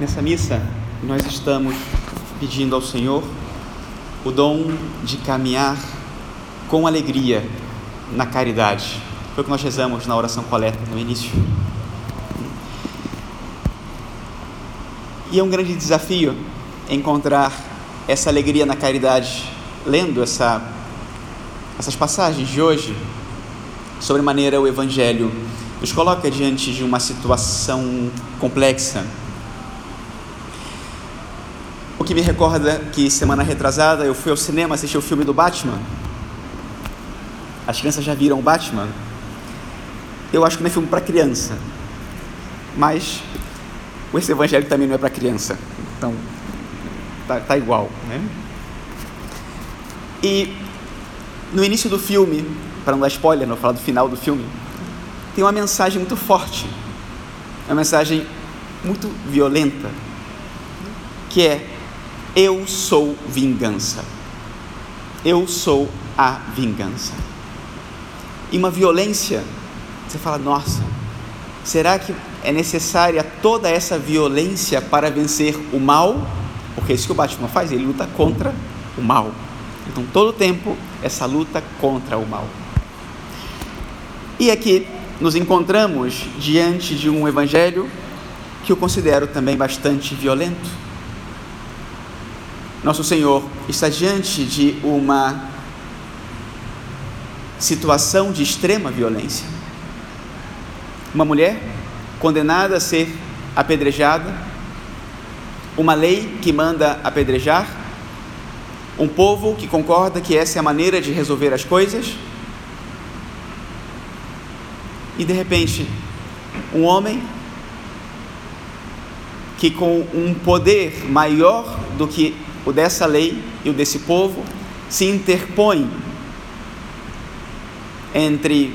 Nessa missa, nós estamos pedindo ao Senhor o dom de caminhar com alegria na caridade. Foi o que nós rezamos na oração coleta no início. E é um grande desafio encontrar essa alegria na caridade, lendo essa, essas passagens de hoje, sobre maneira o Evangelho nos coloca diante de uma situação complexa. Que me recorda que semana retrasada eu fui ao cinema assistir o filme do Batman. As crianças já viram o Batman? Eu acho que não é filme para criança, mas esse evangelho também não é para criança, então tá, tá igual, né? E no início do filme, para não dar spoiler, não falar do final do filme, tem uma mensagem muito forte, uma mensagem muito violenta, que é: Eu sou vingança. Eu sou a vingança. E uma violência, você fala, nossa, será que é necessária toda essa violência para vencer o mal? Porque é isso que o Batman faz, ele luta contra o mal. Então, todo o tempo, essa luta contra o mal. E aqui nos encontramos diante de um evangelho que eu considero também bastante violento. Nosso Senhor está diante de uma situação de extrema violência. Uma mulher condenada a ser apedrejada, uma lei que manda apedrejar, um povo que concorda que essa é a maneira de resolver as coisas, e de repente, um homem que com um poder maior do que o dessa lei e o desse povo se interpõe entre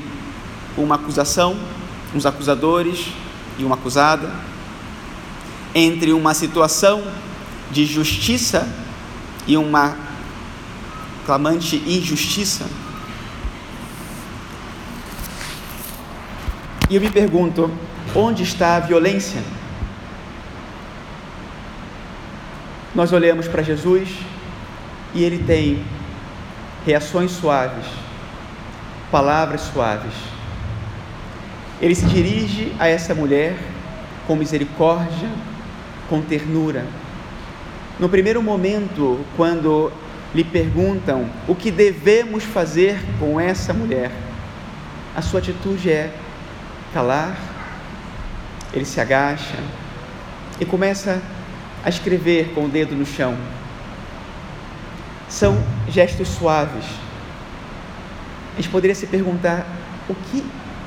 uma acusação, uns acusadores e uma acusada, entre uma situação de justiça e uma clamante injustiça. E eu me pergunto: onde está a violência? Nós olhamos para Jesus e ele tem reações suaves, palavras suaves. Ele se dirige a essa mulher com misericórdia, com ternura. No primeiro momento, quando lhe perguntam o que devemos fazer com essa mulher, a sua atitude é calar, ele se agacha e começa a escrever com o dedo no chão. São gestos suaves. A gente poderia se perguntar o que,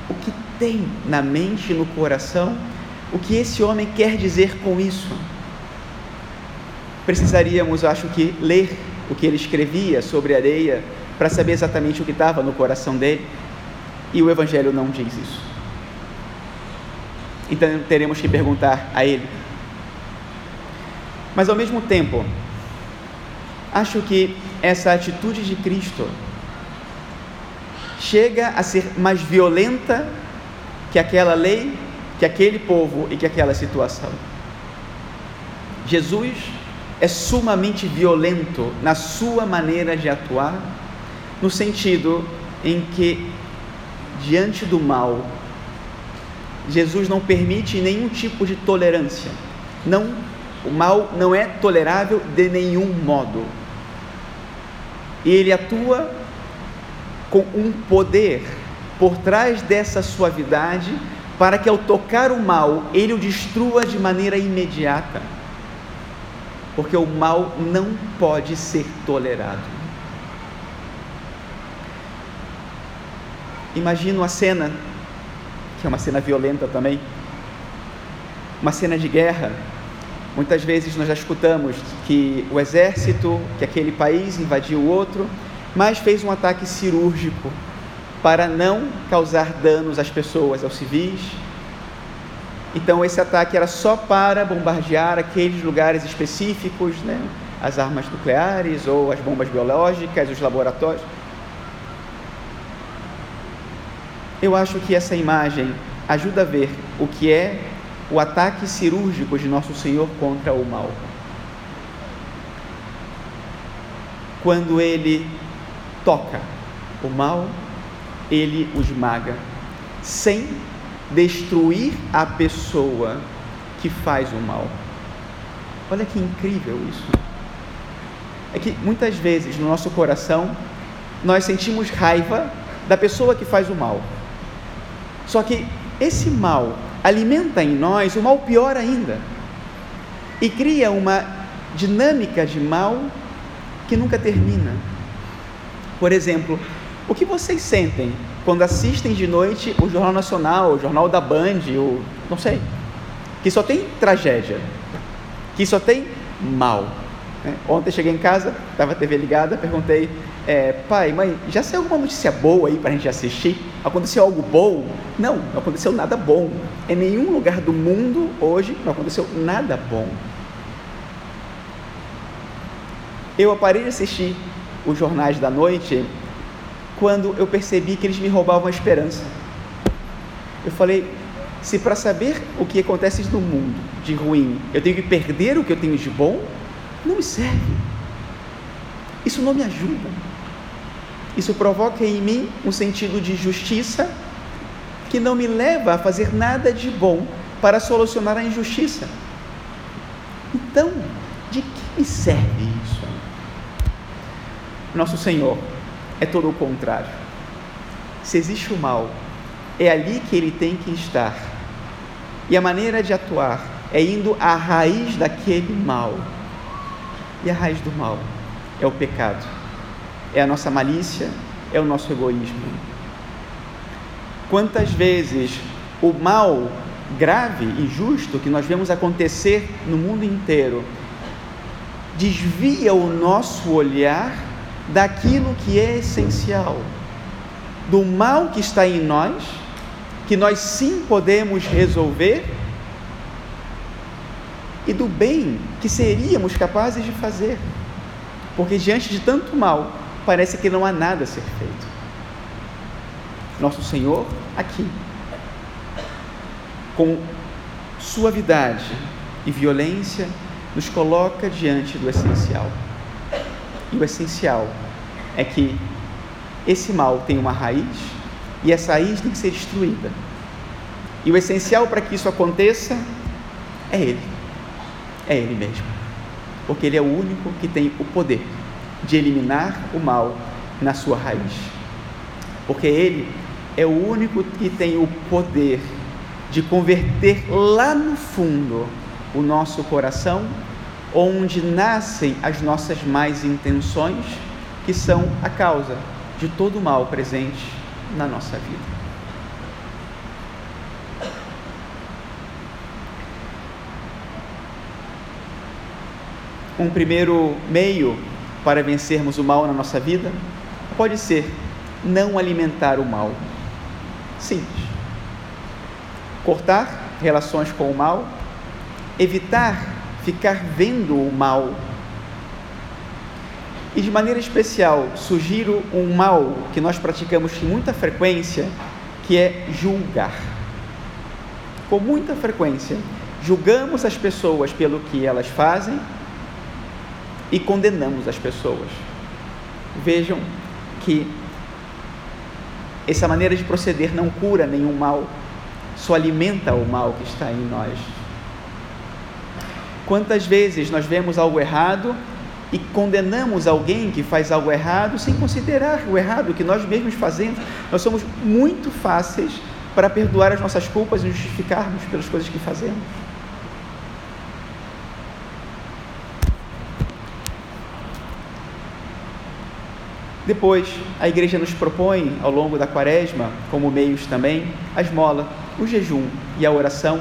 o que tem na mente no coração, o que esse homem quer dizer com isso. Precisaríamos, acho que, ler o que ele escrevia sobre areia para saber exatamente o que estava no coração dele. E o Evangelho não diz isso. Então teremos que perguntar a Ele. Mas ao mesmo tempo, acho que essa atitude de Cristo chega a ser mais violenta que aquela lei, que aquele povo e que aquela situação. Jesus é sumamente violento na sua maneira de atuar, no sentido em que, diante do mal, Jesus não permite nenhum tipo de tolerância. Não, o mal não é tolerável de nenhum modo. E ele atua com um poder por trás dessa suavidade para que ao tocar o mal, ele o destrua de maneira imediata. Porque o mal não pode ser tolerado. Imagino a cena que é uma cena violenta também, uma cena de guerra. Muitas vezes nós já escutamos que o exército, que aquele país invadiu outro, mas fez um ataque cirúrgico para não causar danos às pessoas, aos civis. Então esse ataque era só para bombardear aqueles lugares específicos, né? as armas nucleares ou as bombas biológicas, os laboratórios. Eu acho que essa imagem ajuda a ver o que é o ataque cirúrgico de nosso Senhor contra o mal. Quando ele toca o mal, ele o esmaga, sem destruir a pessoa que faz o mal. Olha que incrível isso. É que muitas vezes no nosso coração nós sentimos raiva da pessoa que faz o mal. Só que esse mal alimenta em nós o mal pior ainda e cria uma dinâmica de mal que nunca termina. Por exemplo, o que vocês sentem quando assistem de noite o Jornal Nacional, o Jornal da Band, o não sei, que só tem tragédia, que só tem mal. Né? Ontem cheguei em casa, estava a TV ligada, perguntei, é, pai, mãe, já saiu alguma notícia boa aí para a gente assistir? Aconteceu algo bom? Não, não aconteceu nada bom. Em nenhum lugar do mundo hoje não aconteceu nada bom. Eu parei de assistir os jornais da noite quando eu percebi que eles me roubavam a esperança. Eu falei, se para saber o que acontece no mundo de ruim, eu tenho que perder o que eu tenho de bom, não me serve. Isso não me ajuda. Isso provoca em mim um sentido de justiça que não me leva a fazer nada de bom para solucionar a injustiça. Então, de que me serve isso? Nosso Senhor é todo o contrário. Se existe o mal, é ali que ele tem que estar. E a maneira de atuar é indo à raiz daquele mal. E a raiz do mal é o pecado, é a nossa malícia, é o nosso egoísmo. Quantas vezes o mal grave e justo que nós vemos acontecer no mundo inteiro desvia o nosso olhar daquilo que é essencial, do mal que está em nós, que nós sim podemos resolver, e do bem que seríamos capazes de fazer, porque diante de tanto mal, parece que não há nada a ser feito. Nosso Senhor, aqui, com suavidade e violência, nos coloca diante do essencial. E o essencial é que esse mal tem uma raiz e essa raiz tem que ser destruída. E o essencial para que isso aconteça é Ele. É Ele mesmo. Porque Ele é o único que tem o poder de eliminar o mal na sua raiz. Porque Ele é o único que tem o poder de converter lá no fundo o nosso coração onde nascem as nossas más intenções, que são a causa de todo o mal presente na nossa vida. Um primeiro meio para vencermos o mal na nossa vida pode ser não alimentar o mal. Simples. Cortar relações com o mal, evitar ficar vendo o mal. E de maneira especial, sugiro um mal que nós praticamos com muita frequência, que é julgar. Com muita frequência, julgamos as pessoas pelo que elas fazem e condenamos as pessoas. Vejam que essa maneira de proceder não cura nenhum mal, só alimenta o mal que está em nós. Quantas vezes nós vemos algo errado e condenamos alguém que faz algo errado sem considerar o errado que nós mesmos fazemos? Nós somos muito fáceis para perdoar as nossas culpas e justificarmos pelas coisas que fazemos. Depois, a igreja nos propõe, ao longo da quaresma, como meios também, a esmola, o jejum e a oração,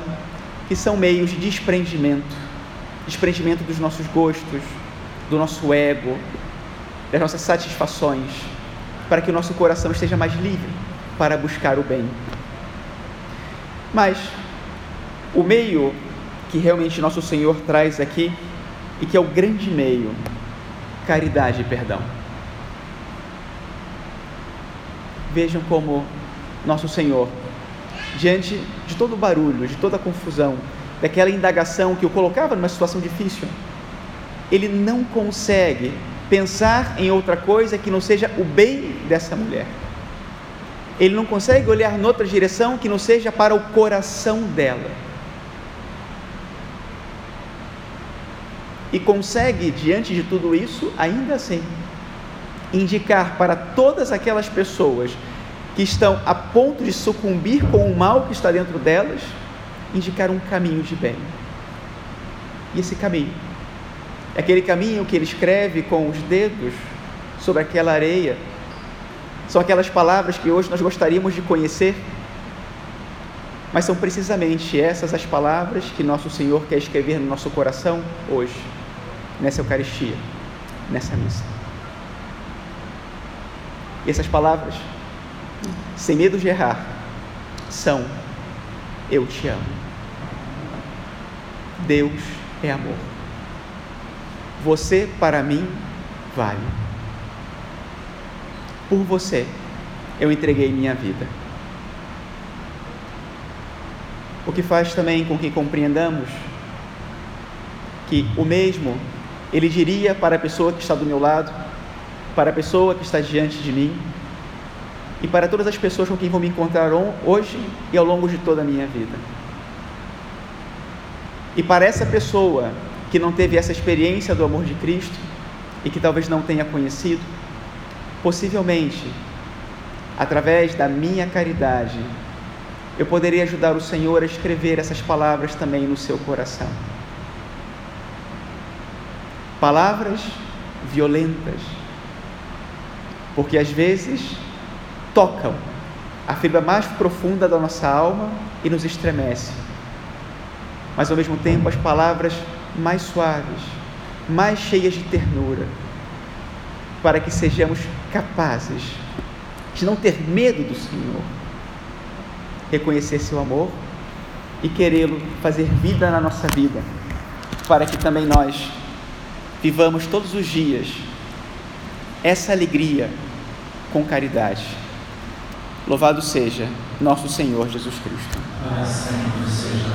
que são meios de desprendimento desprendimento dos nossos gostos, do nosso ego, das nossas satisfações, para que o nosso coração esteja mais livre para buscar o bem. Mas o meio que realmente nosso Senhor traz aqui e que é o grande meio, caridade e perdão. Vejam como nosso Senhor, diante de todo o barulho, de toda a confusão, daquela indagação que o colocava numa situação difícil, ele não consegue pensar em outra coisa que não seja o bem dessa mulher. Ele não consegue olhar noutra direção que não seja para o coração dela. E consegue, diante de tudo isso, ainda assim, indicar para todas aquelas pessoas que estão a ponto de sucumbir com o mal que está dentro delas, indicar um caminho de bem. E esse caminho é aquele caminho que ele escreve com os dedos sobre aquela areia. São aquelas palavras que hoje nós gostaríamos de conhecer, mas são precisamente essas as palavras que nosso Senhor quer escrever no nosso coração hoje, nessa Eucaristia, nessa missa. E essas palavras, sem medo de errar, são: Eu te amo. Deus é amor. Você para mim vale. Por você eu entreguei minha vida. O que faz também com que compreendamos que o mesmo ele diria para a pessoa que está do meu lado, para a pessoa que está diante de mim e para todas as pessoas com quem vou me encontrar hoje e ao longo de toda a minha vida. E para essa pessoa que não teve essa experiência do amor de Cristo e que talvez não tenha conhecido, possivelmente, através da minha caridade, eu poderia ajudar o Senhor a escrever essas palavras também no seu coração. Palavras violentas, porque às vezes tocam a fibra mais profunda da nossa alma e nos estremece. Mas ao mesmo tempo as palavras mais suaves, mais cheias de ternura, para que sejamos capazes de não ter medo do Senhor, reconhecer seu amor e querê-lo fazer vida na nossa vida, para que também nós vivamos todos os dias essa alegria com caridade. Louvado seja nosso Senhor Jesus Cristo.